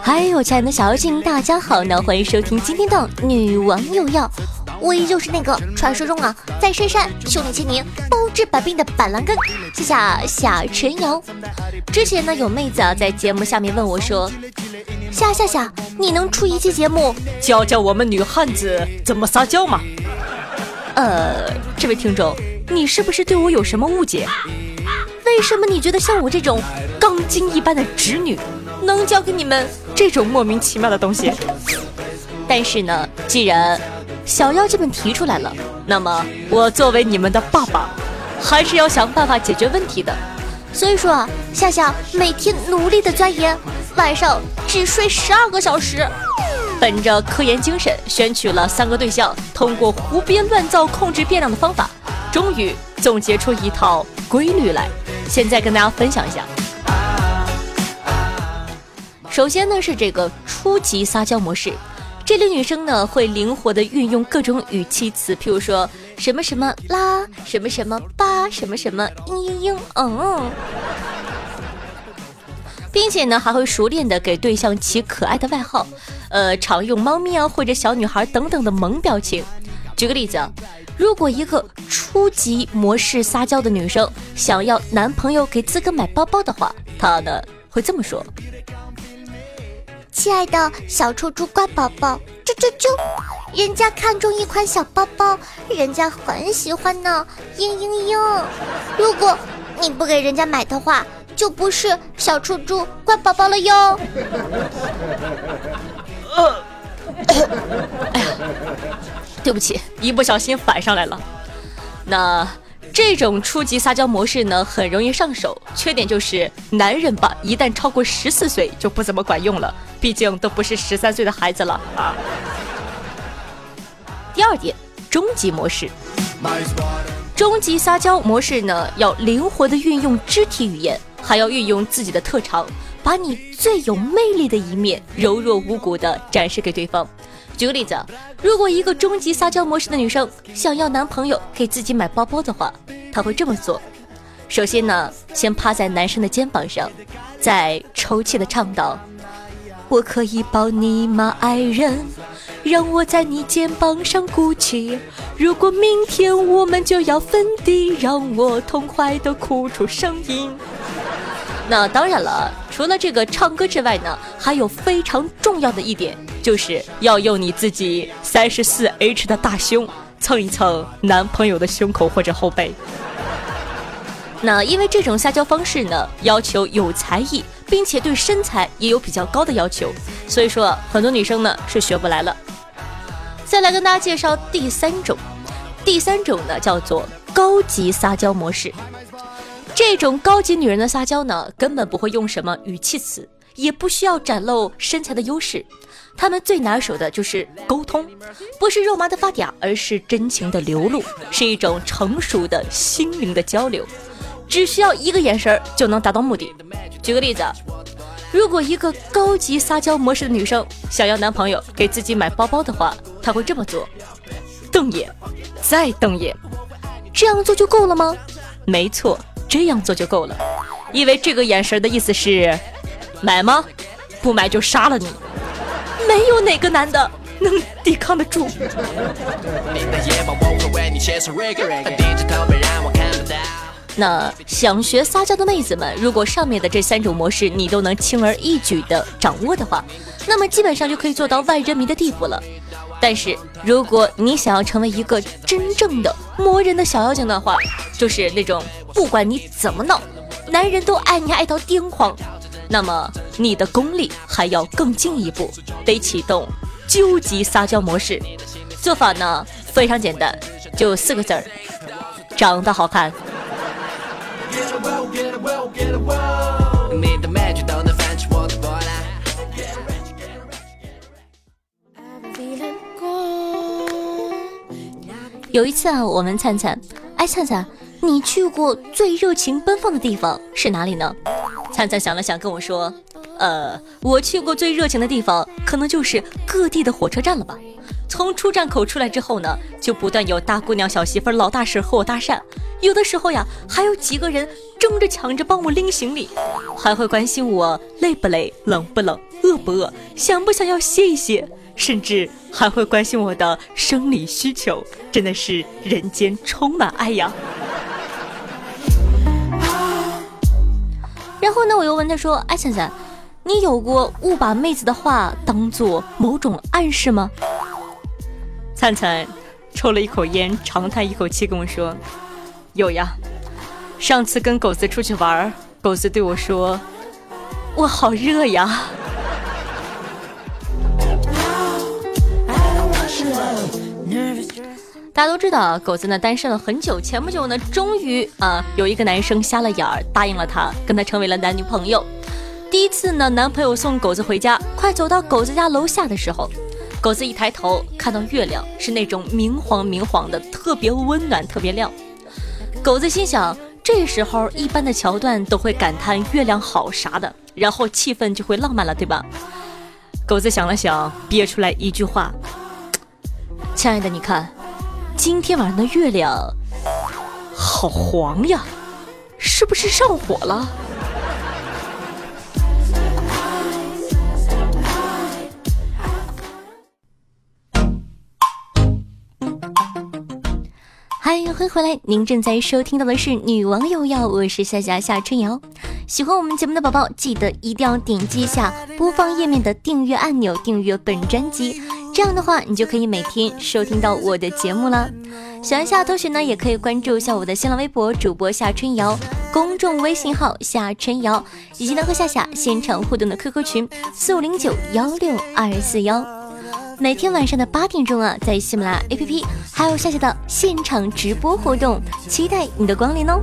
嗨，我亲爱的小妖精，大家好呢！欢迎收听今天的女王又要，我依旧是那个传说中啊，在深山修炼千年、包治百病的板蓝根，谢谢夏晨瑶。之前呢，有妹子啊在节目下面问我说：“夏夏夏，你能出一期节目教教我们女汉子怎么撒娇吗？”呃，这位听众，你是不是对我有什么误解？为什么你觉得像我这种钢筋一般的直女？能教给你们这种莫名其妙的东西，但是呢，既然小妖精们提出来了，那么我作为你们的爸爸，还是要想办法解决问题的。所以说啊，夏夏每天努力的钻研，晚上只睡十二个小时，本着科研精神，选取了三个对象，通过胡编乱造控制变量的方法，终于总结出一套规律来。现在跟大家分享一下。首先呢是这个初级撒娇模式，这类女生呢会灵活的运用各种语气词，譬如说什么什么啦，什么什么吧，什么什么嘤嘤嘤，嗯，并且呢还会熟练的给对象起可爱的外号，呃，常用猫咪啊或者小女孩等等的萌表情。举个例子，啊，如果一个初级模式撒娇的女生想要男朋友给自个买包包的话，她呢会这么说。亲爱的小臭猪乖宝宝，啾啾啾！人家看中一款小包包，人家很喜欢呢，嘤嘤嘤！如果你不给人家买的话，就不是小臭猪乖宝宝了哟。对不起，一不小心反上来了。那。这种初级撒娇模式呢，很容易上手，缺点就是男人吧，一旦超过十四岁就不怎么管用了，毕竟都不是十三岁的孩子了。第二点，终极模式，终极撒娇模式呢，要灵活的运用肢体语言，还要运用自己的特长，把你最有魅力的一面，柔弱无骨的展示给对方。举个例子，如果一个终极撒娇模式的女生想要男朋友给自己买包包的话，她会这么做：首先呢，先趴在男生的肩膀上，再抽泣的唱道：“我可以抱你吗，爱人？让我在你肩膀上哭泣。如果明天我们就要分离，让我痛快的哭出声音。”那当然了，除了这个唱歌之外呢，还有非常重要的一点。就是要用你自己三十四 H 的大胸蹭一蹭男朋友的胸口或者后背。那因为这种撒娇方式呢，要求有才艺，并且对身材也有比较高的要求，所以说很多女生呢是学不来了。再来跟大家介绍第三种，第三种呢叫做高级撒娇模式。这种高级女人的撒娇呢，根本不会用什么语气词。也不需要展露身材的优势，她们最拿手的就是沟通，不是肉麻的发嗲，而是真情的流露，是一种成熟的心灵的交流，只需要一个眼神就能达到目的。举个例子，如果一个高级撒娇模式的女生想要男朋友给自己买包包的话，她会这么做：瞪眼，再瞪眼，这样做就够了吗？没错，这样做就够了，因为这个眼神的意思是。买吗？不买就杀了你！没有哪个男的能抵抗得住。那想学撒娇的妹子们，如果上面的这三种模式你都能轻而易举的掌握的话，那么基本上就可以做到万人迷的地步了。但是如果你想要成为一个真正的磨人的小妖精的话，就是那种不管你怎么闹，男人都爱你爱到癫狂。那么你的功力还要更进一步，得启动究极撒娇模式。做法呢非常简单，就四个字儿：长得好看。Get well, get well, get well. 有一次啊，我问灿灿，哎，灿灿，你去过最热情奔放的地方是哪里呢？灿灿想了想，跟我说：“呃，我去过最热情的地方，可能就是各地的火车站了吧。从出站口出来之后呢，就不断有大姑娘、小媳妇、老大婶和我搭讪，有的时候呀，还有几个人争着抢着帮我拎行李，还会关心我累不累、冷不冷、饿不饿、想不想要歇一歇，甚至还会关心我的生理需求，真的是人间充满爱呀。然后呢，我又问他说：“哎，灿灿，你有过误把妹子的话当做某种暗示吗？”灿灿抽了一口烟，长叹一口气跟我说：“有呀，上次跟狗子出去玩，狗子对我说，我好热呀。”大家都知道，狗子呢单身了很久，前不久呢，终于啊有一个男生瞎了眼儿，答应了他，跟他成为了男女朋友。第一次呢，男朋友送狗子回家，快走到狗子家楼下的时候，狗子一抬头看到月亮是那种明晃明晃的，特别温暖，特别亮。狗子心想，这时候一般的桥段都会感叹月亮好啥的，然后气氛就会浪漫了，对吧？狗子想了想，憋出来一句话：“亲爱的，你看。”今天晚上的月亮好黄呀，是不是上火了？嗨，欢迎回来！您正在收听到的是《女王有药》，我是夏夏夏春瑶。喜欢我们节目的宝宝，记得一定要点击一下播放页面的订阅按钮，订阅本专辑。这样的话，你就可以每天收听到我的节目了。喜欢夏同学呢，也可以关注一下我的新浪微博主播夏春瑶，公众微信号夏春瑶，以及能和夏夏现场互动的 QQ 群四五零九幺六二四幺。每天晚上的八点钟啊，在喜马拉雅 APP 还有夏夏的现场直播活动，期待你的光临哦。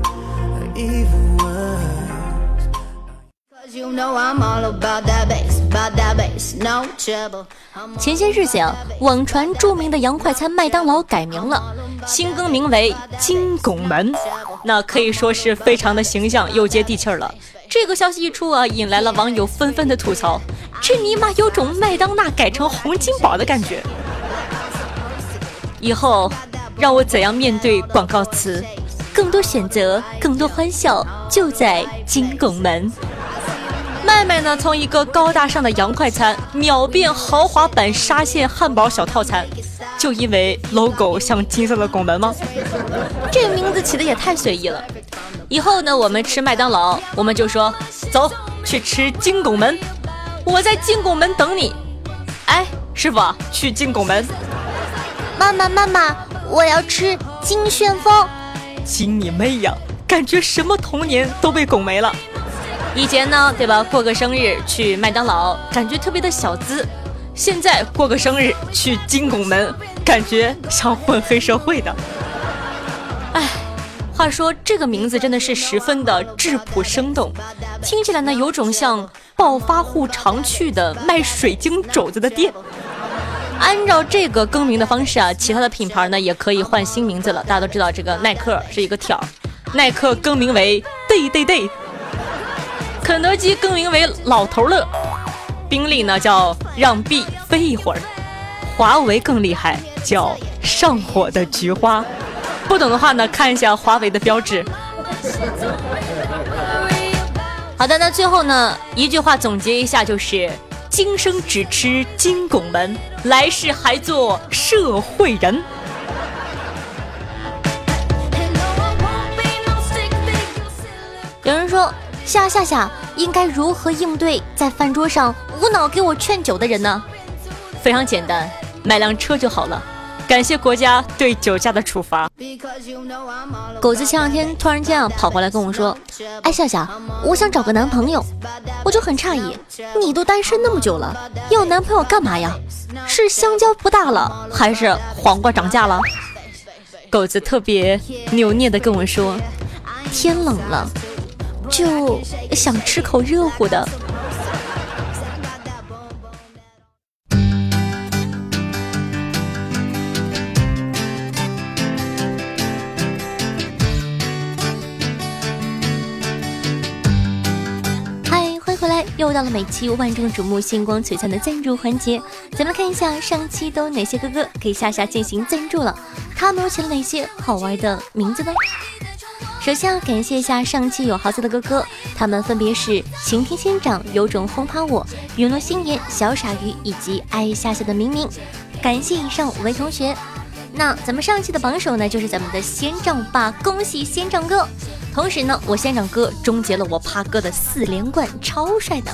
前些日子啊，网传著名的洋快餐麦当劳改名了，新更名为金拱门，那可以说是非常的形象又接地气儿了。这个消息一出啊，引来了网友纷纷的吐槽，这尼玛有种麦当娜改成洪金宝的感觉。以后让我怎样面对广告词？更多选择，更多欢笑，就在金拱门。麦麦呢？从一个高大上的洋快餐秒变豪华版沙县汉堡小套餐，就因为 logo 像金色的拱门吗？这名字起的也太随意了。以后呢，我们吃麦当劳，我们就说走去吃金拱门，我在金拱门等你。哎，师傅，去金拱门。妈妈妈妈，我要吃金旋风。金你妹呀！感觉什么童年都被拱没了。以前呢，对吧？过个生日去麦当劳，感觉特别的小资；现在过个生日去金拱门，感觉像混黑社会的。话说这个名字真的是十分的质朴生动，听起来呢有种像暴发户常去的卖水晶肘子的店。按照这个更名的方式啊，其他的品牌呢也可以换新名字了。大家都知道这个耐克是一个挑，耐克更名为 Day Day Day。肯德基更名为老头乐，宾利呢叫让 B 飞一会儿，华为更厉害，叫上火的菊花。不懂的话呢，看一下华为的标志。好的，那最后呢，一句话总结一下就是：今生只吃金拱门，来世还做社会人。有人说。夏夏夏应该如何应对在饭桌上无脑给我劝酒的人呢？非常简单，买辆车就好了。感谢国家对酒驾的处罚。狗子前两天突然间啊跑过来跟我说：“哎，夏夏，我想找个男朋友。”我就很诧异，你都单身那么久了，要男朋友干嘛呀？是香蕉不大了，还是黄瓜涨价了？狗子特别扭捏的跟我说：“天冷了。”就想吃口热乎的。又到了每期万众瞩目、星光璀璨的赞助环节。咱们看一下上期都有哪些哥哥给夏夏进行赞助了，他们都起了哪些好玩的名字呢？首先要感谢一下上期有豪色的哥哥，他们分别是晴天仙长、有种轰趴我、陨落心言、小傻鱼以及爱夏夏的明明。感谢以上五位同学。那咱们上期的榜首呢，就是咱们的仙长爸，恭喜仙长哥！同时呢，我县长哥终结了我趴哥的四连冠，超帅的。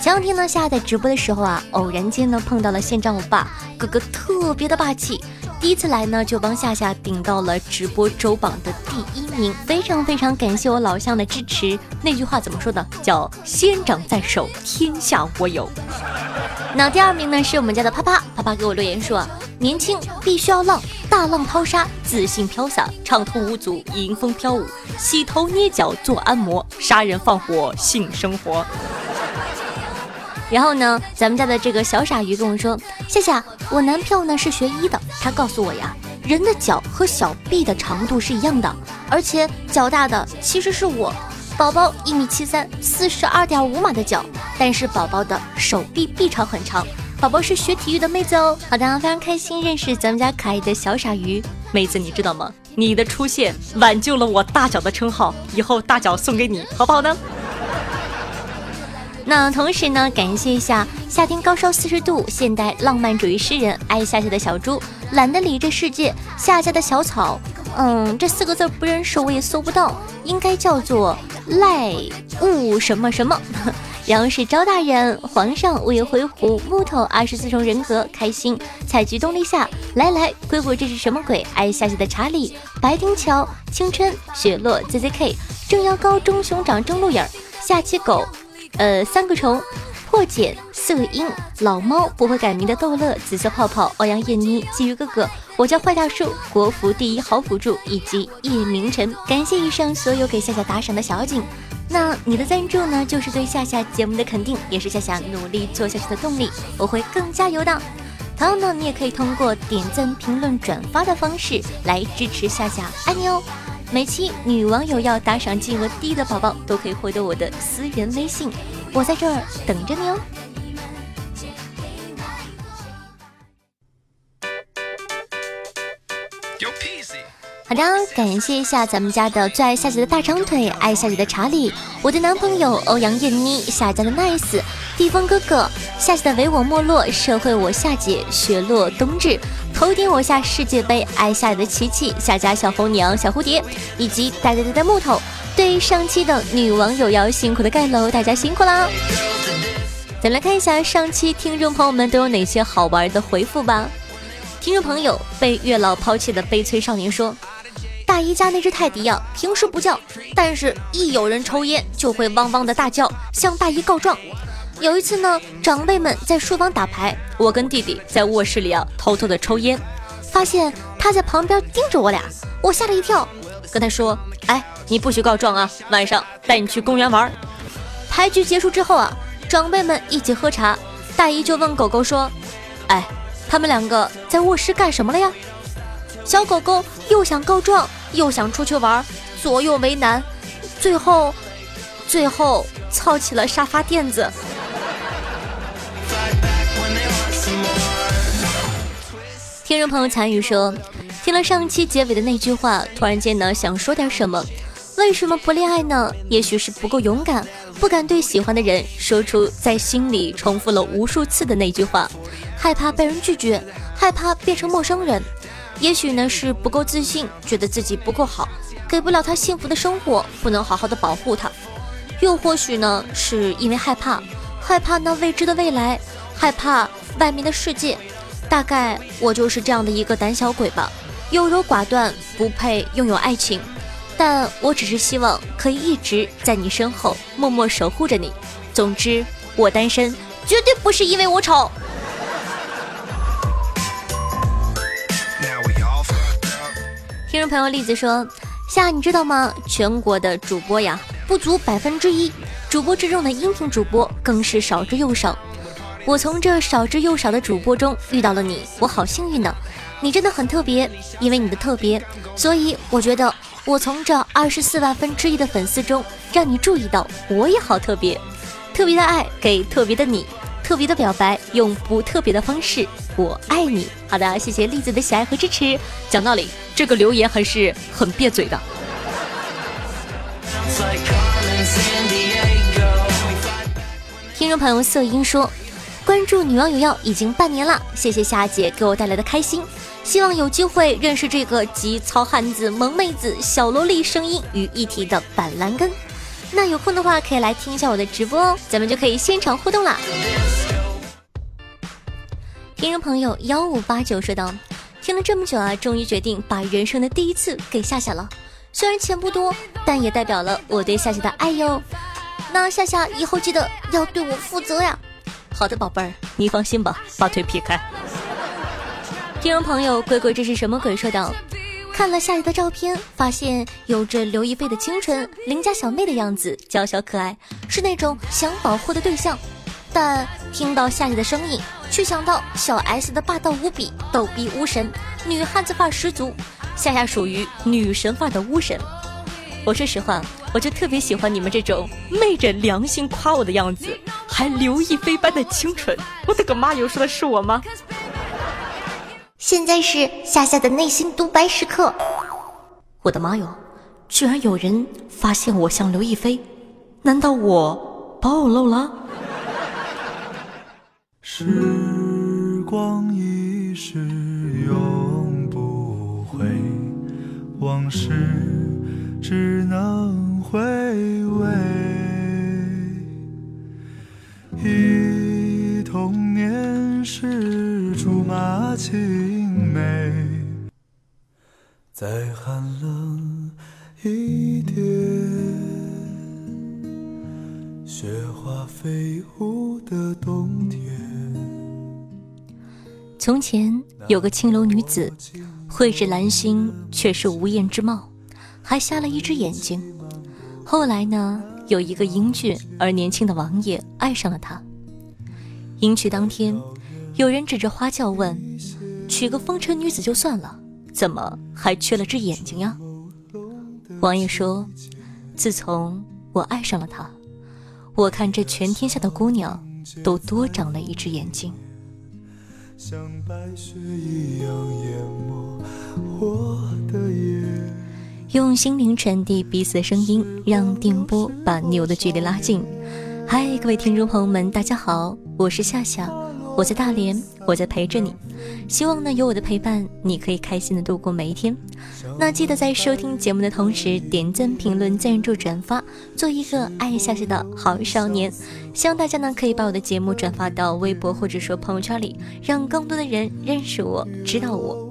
前两天呢，下载直播的时候啊，偶然间呢碰到了县长我爸，哥哥特别的霸气。第一次来呢，就帮夏夏顶到了直播周榜的第一名，非常非常感谢我老乡的支持。那句话怎么说的？叫仙长在手，天下我有。那第二名呢，是我们家的啪啪啪啪给我留言说，年轻必须要浪，大浪淘沙，自信飘洒，畅通无阻，迎风飘舞，洗头捏脚做按摩，杀人放火性生活。然后呢，咱们家的这个小傻鱼跟我说：“夏夏，我男票呢是学医的，他告诉我呀，人的脚和小臂的长度是一样的，而且脚大的其实是我。宝宝一米七三，四十二点五码的脚，但是宝宝的手臂臂长很长。宝宝是学体育的妹子哦。好的，非常开心认识咱们家可爱的小傻鱼妹子，你知道吗？你的出现挽救了我大脚的称号，以后大脚送给你，好不好呢？”那同时呢，感谢一下夏天高烧四十度，现代浪漫主义诗人，爱夏夏的小猪，懒得理这世界，夏家的小草，嗯，这四个字不认识，我也搜不到，应该叫做赖物什么什么。然后是招大人，皇上，五月灰狐，木头，二十四重人格，开心，采菊东篱下，来来，鬼鬼这是什么鬼？爱夏夏的查理，白丁桥，青春，雪落，ZZK，正腰高，中熊掌，中路影，下期狗。呃，三个虫，破茧，色鹰，老猫，不会改名的逗乐，紫色泡泡，欧阳燕妮，鲫鱼哥哥，我叫坏大叔，国服第一好辅助，以及叶明晨。感谢以上所有给夏夏打赏的小景。那你的赞助呢，就是对夏夏节目的肯定，也是夏夏努力做下去的动力。我会更加油的。同样呢，你也可以通过点赞、评论、转发的方式来支持夏夏，爱你哦。每期女网友要打赏金额低的宝宝都可以获得我的私人微信，我在这儿等着你哦。好的，感谢一下咱们家的最爱夏姐的大长腿，爱夏姐的查理，我的男朋友欧阳燕妮，夏家的 nice，地方哥哥，夏姐的唯我没落，社会我夏姐，雪落冬至，头顶我下世界杯，爱夏姐的琪琪，夏家小红娘，小蝴蝶，以及呆呆呆呆木头。对上期的女网友要辛苦的盖楼，大家辛苦啦！咱来看一下上期听众朋友们都有哪些好玩的回复吧。听众朋友被月老抛弃的悲催少年说。大姨家那只泰迪呀，平时不叫，但是一有人抽烟就会汪汪的大叫，向大姨告状。有一次呢，长辈们在书房打牌，我跟弟弟在卧室里啊偷偷的抽烟，发现他在旁边盯着我俩，我吓了一跳，跟他说：“哎，你不许告状啊，晚上带你去公园玩。”牌局结束之后啊，长辈们一起喝茶，大姨就问狗狗说：“哎，他们两个在卧室干什么了呀？”小狗狗又想告状。又想出去玩，左右为难，最后，最后操起了沙发垫子。听众朋友残雨说，听了上期结尾的那句话，突然间呢想说点什么。为什么不恋爱呢？也许是不够勇敢，不敢对喜欢的人说出在心里重复了无数次的那句话，害怕被人拒绝，害怕变成陌生人。也许呢是不够自信，觉得自己不够好，给不了他幸福的生活，不能好好的保护他；又或许呢是因为害怕，害怕那未知的未来，害怕外面的世界。大概我就是这样的一个胆小鬼吧，优柔寡断，不配拥有爱情。但我只是希望可以一直在你身后默默守护着你。总之，我单身绝对不是因为我丑。听众朋友栗子说：“夏，你知道吗？全国的主播呀，不足百分之一。主播之中的音频主播更是少之又少。我从这少之又少的主播中遇到了你，我好幸运呢。你真的很特别，因为你的特别，所以我觉得我从这二十四万分之一的粉丝中让你注意到，我也好特别。特别的爱给特别的你，特别的表白用不特别的方式，我爱你。好的，谢谢栗子的喜爱和支持。讲道理，这个留言还是很别嘴的。听众朋友色音说，关注女王有药已经半年了，谢谢夏姐给我带来的开心，希望有机会认识这个集糙汉子、萌妹子、小萝莉声音于一体的板蓝根。那有空的话可以来听一下我的直播哦，咱们就可以现场互动啦。听众朋友幺五八九说道，听了这么久啊，终于决定把人生的第一次给夏夏了。虽然钱不多，但也代表了我对夏夏的爱哟。那夏夏以后记得要对我负责呀。好的，宝贝儿，你放心吧，把腿劈开。听众朋友鬼鬼这是什么鬼？说道，看了夏夏的照片，发现有着刘亦菲的清纯、邻家小妹的样子，娇小可爱，是那种想保护的对象。但听到夏夏的声音，却想到小 S 的霸道无比、逗逼巫神，女汉子范儿十足。夏夏属于女神范儿的巫神。我说实话，我就特别喜欢你们这种昧着良心夸我的样子，还刘亦菲般的清纯。我的个妈！有说的是我吗？现在是夏夏的内心独白时刻。我的妈哟！居然有人发现我像刘亦菲，难道我暴露了？时光易逝，永不回，往事只能回味。忆童年时竹马青从前有个青楼女子，蕙质兰心，却是无艳之貌，还瞎了一只眼睛。后来呢，有一个英俊而年轻的王爷爱上了她。迎娶当天，有人指着花轿问：“娶个风尘女子就算了，怎么还缺了只眼睛呀？”王爷说：“自从我爱上了她，我看这全天下的姑娘都多长了一只眼睛。”像白雪一样淹没我的眼。用心灵传递彼此的声音，让电波把你我的距离拉近。嗨，各位听众朋友们，大家好，我是夏夏，我在大连，我在陪着你。希望呢，有我的陪伴，你可以开心的度过每一天。那记得在收听节目的同时，点赞、评论、赞助、转发，做一个爱下去的好少年。希望大家呢可以把我的节目转发到微博或者说朋友圈里，让更多的人认识我，知道我。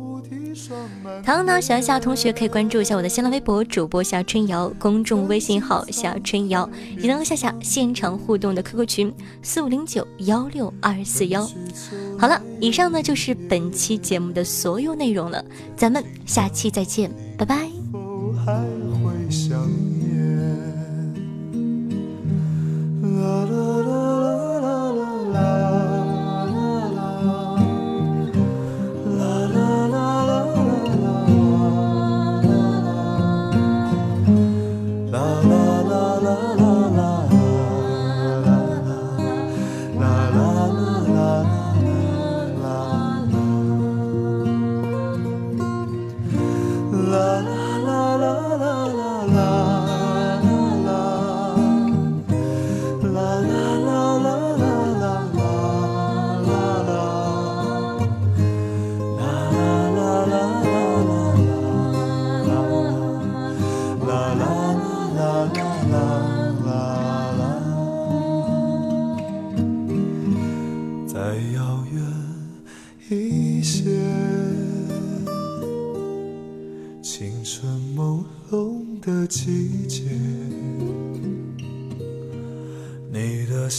唐唐小夏同学可以关注一下我的新浪微博主播夏春瑶，公众微信号夏春瑶，也能和夏夏现场互动的 QQ 群四五零九幺六二四幺。好了，以上呢就是本期节目的所有内容了，咱们下期再见，拜拜。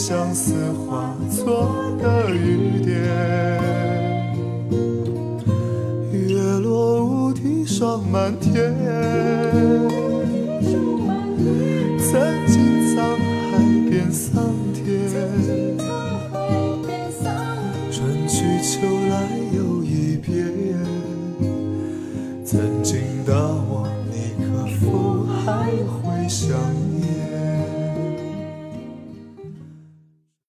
相思化作的雨点。月落乌啼霜满天，